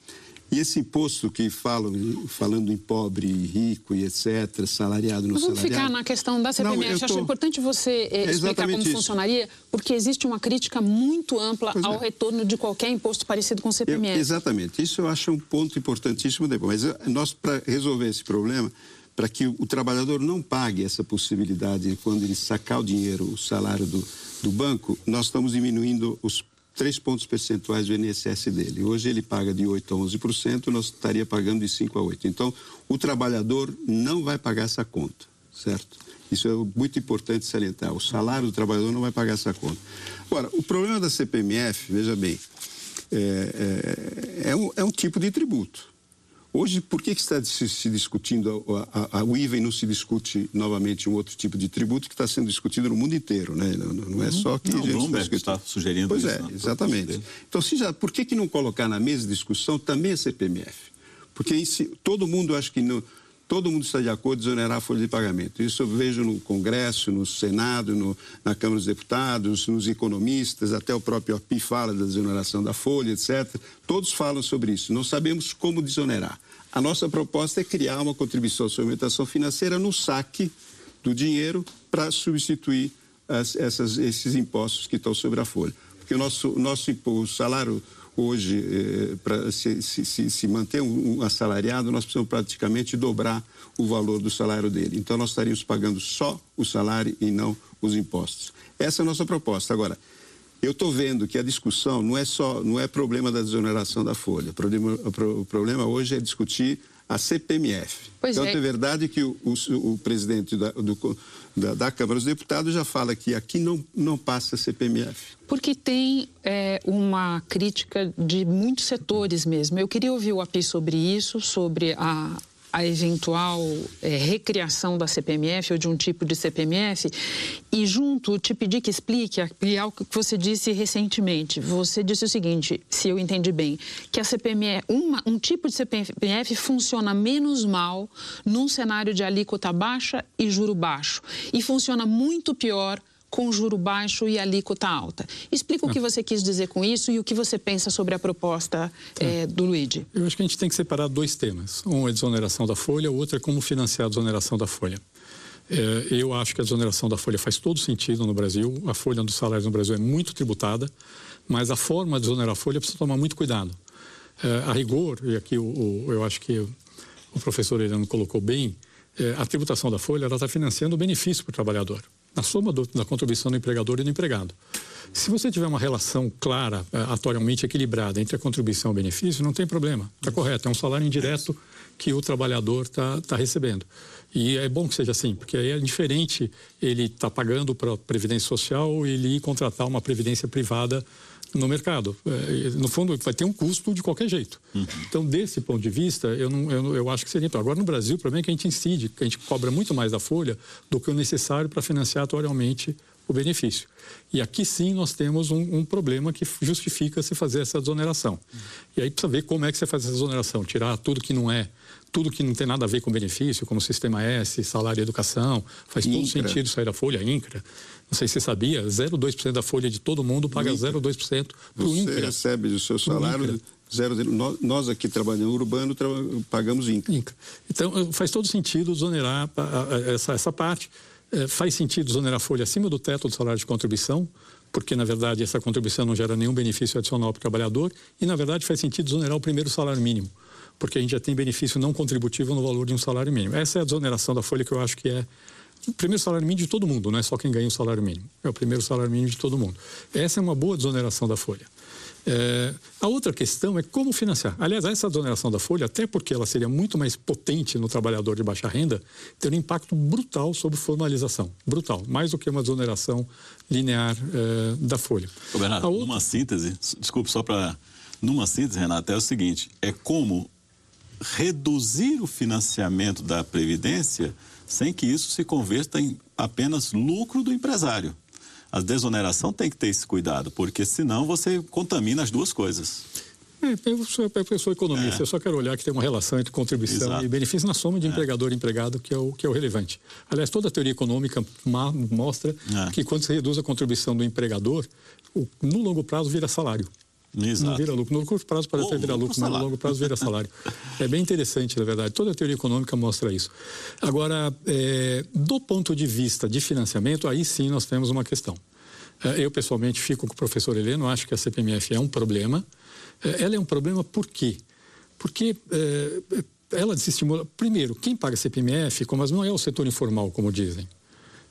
E esse imposto que falam, falando em pobre, rico e etc., salariado no
Vamos
salariado...
ficar na questão da CPMF. Não, tô... Acho importante você eh, explicar como isso. funcionaria, porque existe uma crítica muito ampla pois ao é. retorno de qualquer imposto parecido com o CPMF.
Eu, exatamente. Isso eu acho um ponto importantíssimo depois. Mas nós, para resolver esse problema, para que o trabalhador não pague essa possibilidade quando ele sacar o dinheiro, o salário do, do banco, nós estamos diminuindo os três pontos percentuais do INSS dele. Hoje ele paga de 8% a 11%, nós estaria pagando de 5% a 8%. Então, o trabalhador não vai pagar essa conta, certo? Isso é muito importante salientar. O salário do trabalhador não vai pagar essa conta. Agora, o problema da CPMF, veja bem, é, é, é, um, é um tipo de tributo. Hoje, por que, que está se, se discutindo a, a, a, IVA e não se discute novamente um outro tipo de tributo que está sendo discutido no mundo inteiro, né? Não, não é só que
não, a gente está, está sugerindo
pois
isso.
Pois é, exatamente. Então, se já, por que, que não colocar na mesa de discussão também a CPMF? Porque esse, todo mundo, acho que no, todo mundo está de acordo em exonerar a folha de pagamento. Isso eu vejo no Congresso, no Senado, no, na Câmara dos Deputados, nos economistas, até o próprio OPI fala da desoneração da folha, etc. Todos falam sobre isso. Não sabemos como desonerar. A nossa proposta é criar uma contribuição sobre alimentação financeira no saque do dinheiro para substituir as, essas, esses impostos que estão sobre a folha. Porque o nosso, nosso o salário hoje, eh, para se, se, se, manter um, um assalariado, nós precisamos praticamente dobrar o valor do salário dele. Então, nós estaríamos pagando só o salário e não os impostos. Essa é a nossa proposta. Agora, eu estou vendo que a discussão não é só, não é problema da desoneração da folha. O problema, o problema hoje é discutir a CPMF. Pois então, é. é verdade que o, o, o presidente da, do, da, da, Câmara dos Deputados já fala que aqui não, não passa CPMF.
Porque tem é, uma crítica de muitos setores mesmo. Eu queria ouvir o API sobre isso, sobre a, a eventual é, recriação da CPMF ou de um tipo de CPMF e junto te pedir que explique algo que você disse recentemente. Você disse o seguinte, se eu entendi bem, que a CPMF, uma, um tipo de CPMF funciona menos mal num cenário de alíquota baixa e juro baixo e funciona muito pior com juro baixo e alíquota alta. Explica o que você quis dizer com isso e o que você pensa sobre a proposta é, do Luigi.
Eu acho que a gente tem que separar dois temas. Um é a desoneração da folha, o outro é como financiar a desoneração da folha. É, eu acho que a desoneração da folha faz todo sentido no Brasil. A folha dos salários no Brasil é muito tributada, mas a forma de desonerar a folha precisa tomar muito cuidado. É, a rigor, e aqui o, o, eu acho que o professor Heleno colocou bem, é, a tributação da folha está financiando o benefício para o trabalhador na soma do, da contribuição do empregador e do empregado. Se você tiver uma relação clara, eh, atualmente equilibrada entre a contribuição e o benefício, não tem problema. Está correto. É um salário indireto que o trabalhador está tá recebendo. E é bom que seja assim, porque aí é diferente ele estar tá pagando para a Previdência Social e ele ir contratar uma Previdência privada no mercado. É, no fundo, vai ter um custo de qualquer jeito. Uhum. Então, desse ponto de vista, eu, não, eu, eu acho que seria. Agora, no Brasil, o problema é que a gente incide, que a gente cobra muito mais da folha do que o necessário para financiar atualmente o benefício. E aqui sim nós temos um, um, problema que justifica se fazer essa desoneração. Uhum. E aí precisa ver como é que você faz essa desoneração, tirar tudo que não é, tudo que não tem nada a ver com benefício, como sistema S, salário e educação, faz todo sentido sair da folha, INCRA. Não sei se você sabia, 0,2% da folha de todo mundo paga 0,2% para o INCRA.
Você recebe do seu salário... Zero, nós aqui trabalhando urbano tra, pagamos INCRA. INCRA.
Então faz todo sentido exonerar essa, essa parte. É, faz sentido exonerar a folha acima do teto do salário de contribuição, porque na verdade essa contribuição não gera nenhum benefício adicional para o trabalhador, e na verdade faz sentido exonerar o primeiro salário mínimo, porque a gente já tem benefício não contributivo no valor de um salário mínimo. Essa é a desoneração da folha que eu acho que é o primeiro salário mínimo de todo mundo, não é só quem ganha o salário mínimo. É o primeiro salário mínimo de todo mundo. Essa é uma boa desoneração da folha. É, a outra questão é como financiar. Aliás, essa desoneração da folha, até porque ela seria muito mais potente no trabalhador de baixa renda, tem um impacto brutal sobre formalização. Brutal. Mais do que uma desoneração linear é, da folha.
Ô Bernardo, outra... numa síntese, desculpe só para. Numa síntese, Renato, é o seguinte: é como reduzir o financiamento da Previdência sem que isso se converta em apenas lucro do empresário. A desoneração tem que ter esse cuidado, porque senão você contamina as duas coisas.
É, eu, sou, eu sou economista, é. eu só quero olhar que tem uma relação entre contribuição Exato. e benefício na soma de é. empregador e empregado, que é, o, que é o relevante. Aliás, toda a teoria econômica mostra é. que quando você reduz a contribuição do empregador, o, no longo prazo vira salário. Exato. Não vira lucro. No curto prazo parece oh, virar lucro, mas no longo prazo vira salário. é bem interessante, na verdade. Toda a teoria econômica mostra isso. Agora, é, do ponto de vista de financiamento, aí sim nós temos uma questão. É, eu, pessoalmente, fico com o professor Heleno, acho que a CPMF é um problema. É, ela é um problema por quê? Porque é, ela desestimula. Primeiro, quem paga CPMF, como não é o setor informal, como dizem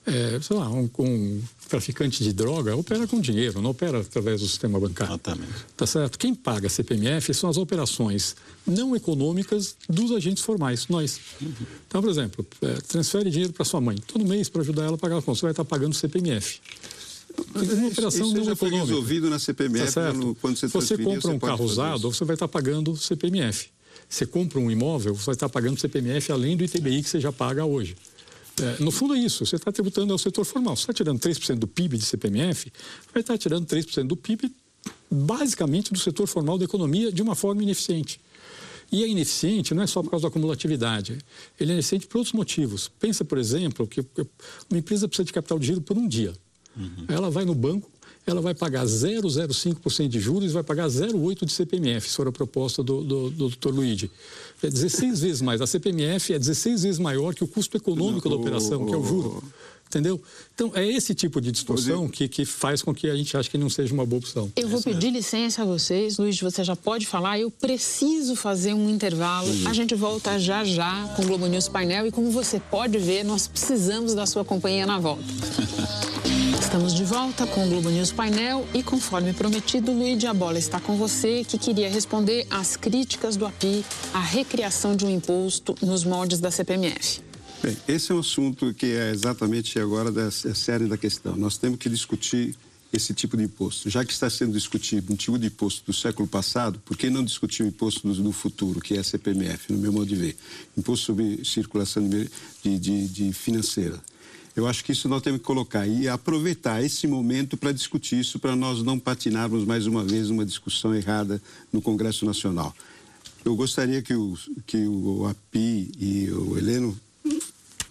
é, sei lá, um, um, traficante de droga opera com dinheiro, não opera através do sistema bancário. Exatamente. Tá certo? Quem paga CPMF são as operações não econômicas dos agentes formais, nós. Uhum. Então, por exemplo, é, transfere dinheiro para sua mãe todo mês para ajudar ela a pagar a conta. Você vai estar pagando CPMF.
É uma operação isso, não econômica. resolvido na CPMF
tá no, quando você Você compra um carro usado, você vai estar pagando CPMF. Você compra um imóvel, você vai estar pagando CPMF além do ITBI que você já paga hoje. É, no fundo é isso, você está tributando ao setor formal. Você está tirando 3% do PIB de CPMF, vai estar tirando 3% do PIB basicamente do setor formal da economia de uma forma ineficiente. E é ineficiente não é só por causa da acumulatividade, ele é ineficiente por outros motivos. Pensa, por exemplo, que uma empresa precisa de capital de giro por um dia. Uhum. Ela vai no banco, ela vai pagar 0,05% de juros e vai pagar 0,8% de CPMF, se for a proposta do, do, do Dr. Luigi. É 16 vezes mais. A CPMF é 16 vezes maior que o custo econômico da operação, que é o juro. Entendeu? Então, é esse tipo de distorção que, que faz com que a gente ache que não seja uma boa opção.
Eu vou pedir licença a vocês. Luiz, você já pode falar. Eu preciso fazer um intervalo. A gente volta já já com o Globo News Painel. E como você pode ver, nós precisamos da sua companhia na volta. (laughs) Estamos de volta com o Globo News Painel e, conforme prometido, Luiz bola está com você, que queria responder às críticas do API à recriação de um imposto nos moldes da CPMF.
Bem, esse é um assunto que é exatamente agora da série da questão. Nós temos que discutir esse tipo de imposto. Já que está sendo discutido um tipo de imposto do século passado, por que não discutir o imposto do, do futuro, que é a CPMF, no meu modo de ver? Imposto sobre circulação de, de, de financeira. Eu acho que isso nós temos que colocar e aproveitar esse momento para discutir isso, para nós não patinarmos mais uma vez uma discussão errada no Congresso Nacional. Eu gostaria que o, que o API e o Heleno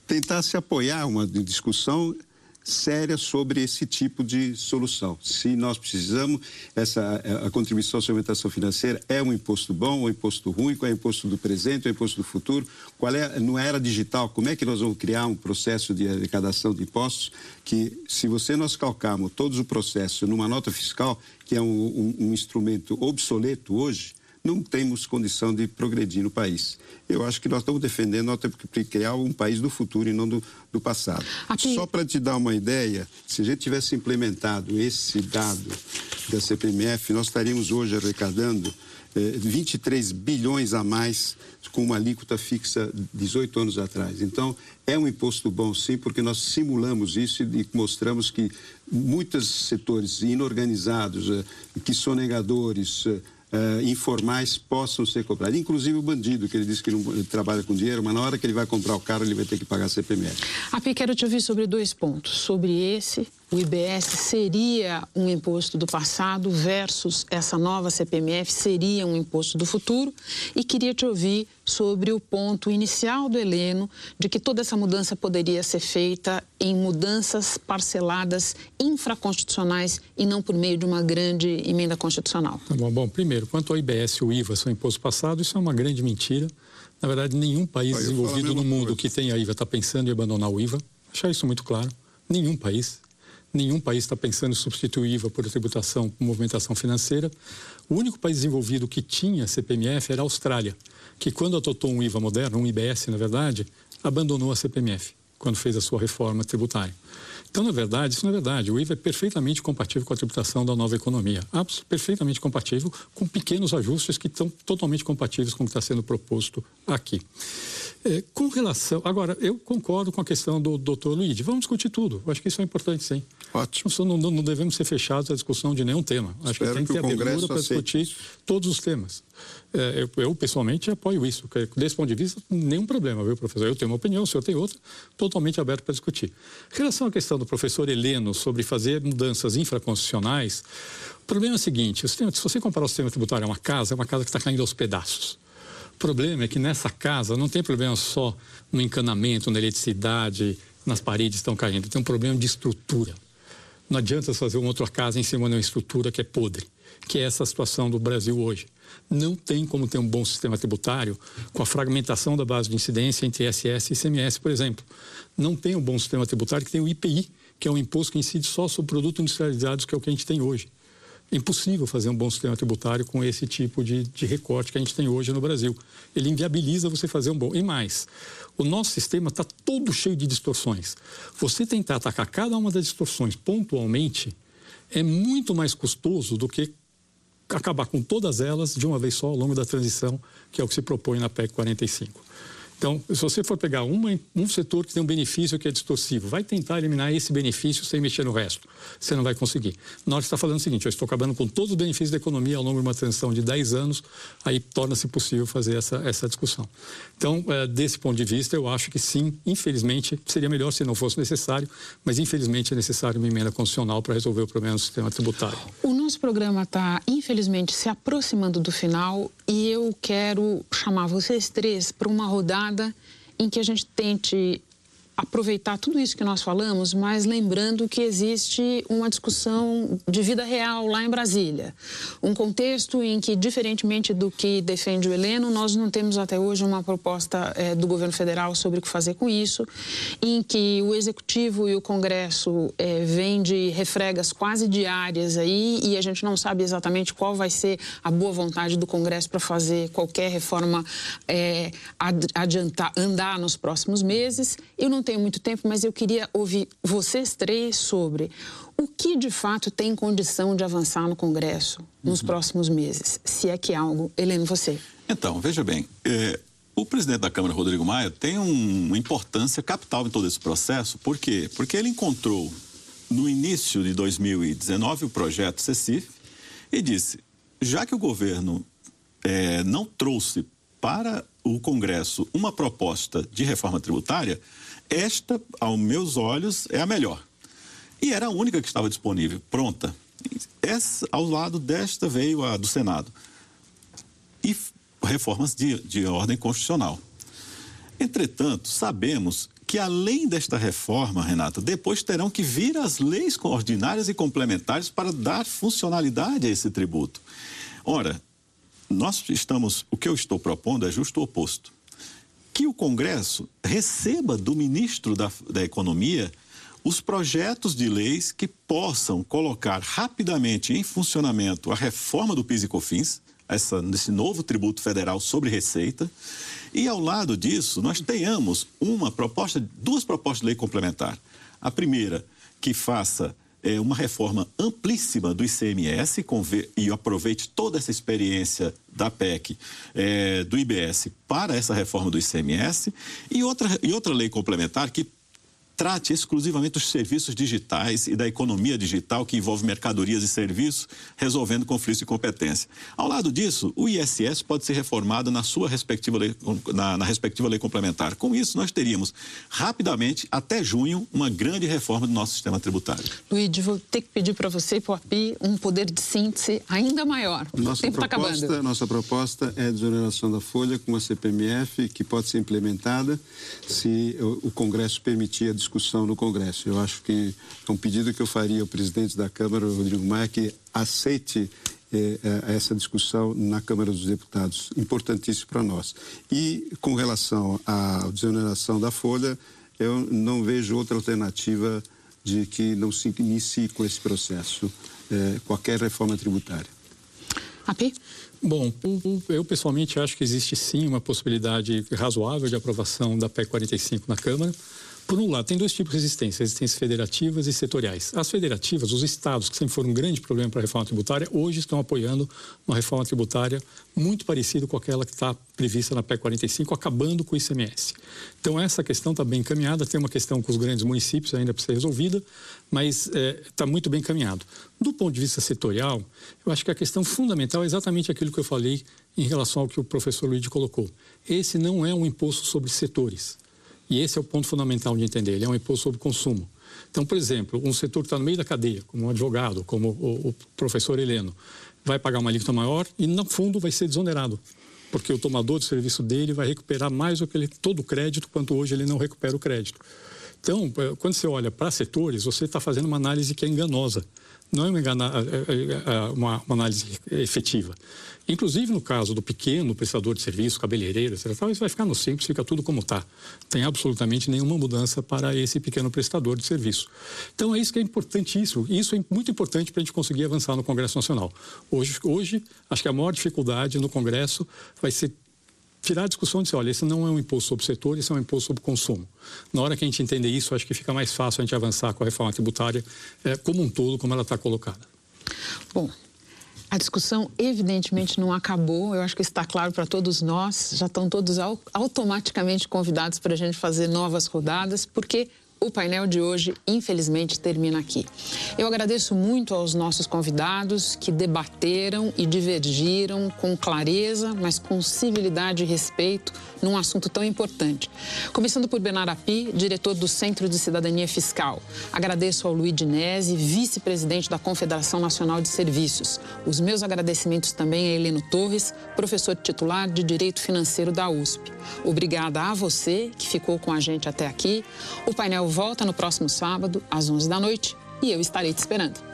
tentassem apoiar uma discussão séria sobre esse tipo de solução. Se nós precisamos, essa, a contribuição à aumentação financeira é um imposto bom um imposto ruim, qual é o imposto do presente o imposto do futuro, qual é, no era digital, como é que nós vamos criar um processo de arrecadação de impostos que, se você nós calcarmos todos o processo numa nota fiscal, que é um, um, um instrumento obsoleto hoje, não temos condição de progredir no país. Eu acho que nós estamos defendendo, nós temos que criar um país do futuro e não do, do passado. Aqui... Só para te dar uma ideia, se a gente tivesse implementado esse dado da CPMF, nós estaríamos hoje arrecadando eh, 23 bilhões a mais com uma alíquota fixa 18 anos atrás. Então, é um imposto bom, sim, porque nós simulamos isso e mostramos que muitos setores inorganizados, eh, que sonegadores, eh, uh, informais possam ser cobrados. Inclusive o bandido, que ele diz que não trabalha com dinheiro, mas na hora que ele vai comprar o carro, ele vai ter que pagar CPMF.
Api, quero te ouvir sobre dois pontos. Sobre esse o IBS seria um imposto do passado versus essa nova CPMF seria um imposto do futuro. E queria te ouvir sobre o ponto inicial do Heleno de que toda essa mudança poderia ser feita em mudanças parceladas infraconstitucionais e não por meio de uma grande emenda constitucional.
Tá bom, bom, primeiro, quanto ao IBS e o IVA são imposto passado, isso é uma grande mentira. Na verdade, nenhum país desenvolvido no mundo coisa. que tem a IVA está pensando em abandonar o IVA. Deixar isso muito claro. Nenhum país. Nenhum país está pensando em substituir IVA por tributação por movimentação financeira. O único país desenvolvido que tinha CPMF era a Austrália, que quando adotou um IVA moderno, um IBS na verdade, abandonou a CPMF quando fez a sua reforma tributária. Então, na verdade, isso não é verdade. O IVA é perfeitamente compatível com a tributação da nova economia. Perfeitamente compatível, com pequenos ajustes que estão totalmente compatíveis com o que está sendo proposto aqui. É, com relação. Agora, eu concordo com a questão do doutor Luigi. Vamos discutir tudo. Eu acho que isso é importante, sim.
Ótimo.
Não, não, não devemos ser fechados à discussão de nenhum tema. Acho Espero que tem que, ter abertura para discutir todos os temas. É, eu, eu, pessoalmente, apoio isso. Desse ponto de vista, nenhum problema, viu, professor? Eu tenho uma opinião, o senhor tem outra, totalmente aberto para discutir. Em relação à questão do professor Heleno sobre fazer mudanças infraconstitucionais, o problema é o seguinte: se você comparar o sistema tributário a uma casa, é uma casa que está caindo aos pedaços problema é que nessa casa não tem problema só no encanamento, na eletricidade, nas paredes estão caindo, tem um problema de estrutura. Não adianta fazer uma outra casa em cima de uma estrutura que é podre, que é essa situação do Brasil hoje. Não tem como ter um bom sistema tributário com a fragmentação da base de incidência entre ISS e ICMS, por exemplo. Não tem um bom sistema tributário que tem o IPI, que é um imposto que incide só sobre produtos industrializados, que é o que a gente tem hoje. Impossível fazer um bom sistema tributário com esse tipo de, de recorte que a gente tem hoje no Brasil. Ele inviabiliza você fazer um bom. E mais, o nosso sistema está todo cheio de distorções. Você tentar atacar cada uma das distorções pontualmente é muito mais custoso do que acabar com todas elas de uma vez só ao longo da transição, que é o que se propõe na PEC 45. Então, se você for pegar uma, um setor que tem um benefício que é distorsivo, vai tentar eliminar esse benefício sem mexer no resto. Você não vai conseguir. Que está falando o seguinte, eu estou acabando com todos os benefícios da economia ao longo de uma transição de 10 anos, aí torna-se possível fazer essa, essa discussão. Então, é, desse ponto de vista, eu acho que sim, infelizmente, seria melhor se não fosse necessário, mas infelizmente é necessário uma emenda constitucional para resolver o problema do sistema tributário.
O nosso programa está, infelizmente, se aproximando do final e eu quero chamar vocês três para uma rodada em que a gente tente aproveitar tudo isso que nós falamos, mas lembrando que existe uma discussão de vida real lá em Brasília. Um contexto em que, diferentemente do que defende o Heleno, nós não temos até hoje uma proposta é, do governo federal sobre o que fazer com isso, em que o Executivo e o Congresso é, vêm de refregas quase diárias aí e a gente não sabe exatamente qual vai ser a boa vontade do Congresso para fazer qualquer reforma é, adiantar, andar nos próximos meses. Eu não tenho tenho muito tempo, mas eu queria ouvir vocês três sobre o que de fato tem condição de avançar no Congresso nos uhum. próximos meses, se é que algo. Helena, você.
Então, veja bem, é, o presidente da Câmara, Rodrigo Maia, tem um, uma importância capital em todo esse processo. Por quê? Porque ele encontrou no início de 2019 o projeto CECIF e disse: já que o governo é, não trouxe para o Congresso uma proposta de reforma tributária, esta, aos meus olhos, é a melhor. E era a única que estava disponível, pronta. Essa, ao lado desta veio a do Senado. E reformas de, de ordem constitucional. Entretanto, sabemos que além desta reforma, Renata, depois terão que vir as leis ordinárias e complementares para dar funcionalidade a esse tributo. Ora, nós estamos, o que eu estou propondo é justo o oposto que o Congresso receba do ministro da, da Economia os projetos de leis que possam colocar rapidamente em funcionamento a reforma do PIS e COFINS, essa, esse novo tributo federal sobre receita, e ao lado disso nós tenhamos uma proposta, duas propostas de lei complementar. A primeira, que faça é, uma reforma amplíssima do ICMS e aproveite toda essa experiência da PEC, é, do IBS, para essa reforma do ICMS, e outra, e outra lei complementar que trate exclusivamente dos serviços digitais e da economia digital que envolve mercadorias e serviços, resolvendo conflitos de competência. Ao lado disso, o ISS pode ser reformado na sua respectiva lei, na, na respectiva lei complementar. Com isso, nós teríamos rapidamente, até junho, uma grande reforma do nosso sistema tributário.
Luiz, vou ter que pedir para você e para o API um poder de síntese ainda maior.
Nossa o tempo está acabando. Nossa proposta é a desoneração da folha com a CPMF, que pode ser implementada se o Congresso permitir a discussão discussão no Congresso. Eu acho que é um pedido que eu faria ao presidente da Câmara, Rodrigo Maia, que aceite eh, eh, essa discussão na Câmara dos Deputados, importantíssimo para nós. E com relação à desoneração da folha, eu não vejo outra alternativa de que não se inicie com esse processo eh, qualquer reforma tributária.
AP?
Bom, eu pessoalmente acho que existe sim uma possibilidade razoável de aprovação da PEC 45 na Câmara. Por um lado, tem dois tipos de resistência, resistências federativas e setoriais. As federativas, os estados, que sempre foram um grande problema para a reforma tributária, hoje estão apoiando uma reforma tributária muito parecida com aquela que está prevista na PEC 45, acabando com o ICMS. Então, essa questão está bem encaminhada, tem uma questão com os grandes municípios ainda para ser resolvida, mas está é, tá muito bem encaminhado. Do ponto de vista setorial, eu acho que a questão fundamental é exatamente aquilo que eu falei em relação ao que o professor Luiz colocou. Esse não é um imposto sobre setores. E esse é o ponto fundamental de entender. Ele é um imposto sobre consumo. Então, por exemplo, um setor que está no meio da cadeia, como um advogado, como o, o professor Heleno, vai pagar uma alíquota maior e, no fundo, vai ser desonerado porque o tomador de serviço dele vai recuperar mais do que ele, todo o crédito, quanto hoje ele não recupera o crédito. Então, eh, quando você olha para setores, você está fazendo uma análise que é enganosa não é uma, é, é, uma, uma, análise efetiva. Inclusive, no caso do pequeno prestador de serviço, cabeleireiro, etc., isso vai ficar no simples, fica tudo como está. Tem absolutamente nenhuma mudança para esse pequeno prestador de serviço. Então, é isso que é importantíssimo. Isso é muito importante para a gente conseguir avançar no Congresso Nacional. Hoje, hoje, acho que a maior dificuldade no Congresso vai ser tirar a discussão de dizer, olha, esse não é um imposto sobre o setor, esse é um imposto sobre consumo. Na hora que a gente entender isso, acho que fica mais fácil a gente avançar com a reforma tributária é, como um todo, como ela está colocada.
Bom, a discussão evidentemente não acabou, eu acho que está claro para todos nós, já estão todos automaticamente convidados para a gente fazer novas rodadas, porque o painel de hoje, infelizmente, termina aqui. Eu agradeço muito aos nossos convidados que debateram e divergiram com clareza, mas com civilidade e respeito num assunto tão importante. Começando por Bernardo Api, diretor do Centro de Cidadania Fiscal. Agradeço ao Luiz Dinese, vice-presidente da Confederação Nacional de Serviços. Os meus agradecimentos também a Heleno Torres, professor titular de Direito Financeiro da USP. Obrigada a você que ficou com a gente até aqui. O painel volta no próximo sábado, às 11 da noite, e eu estarei te esperando.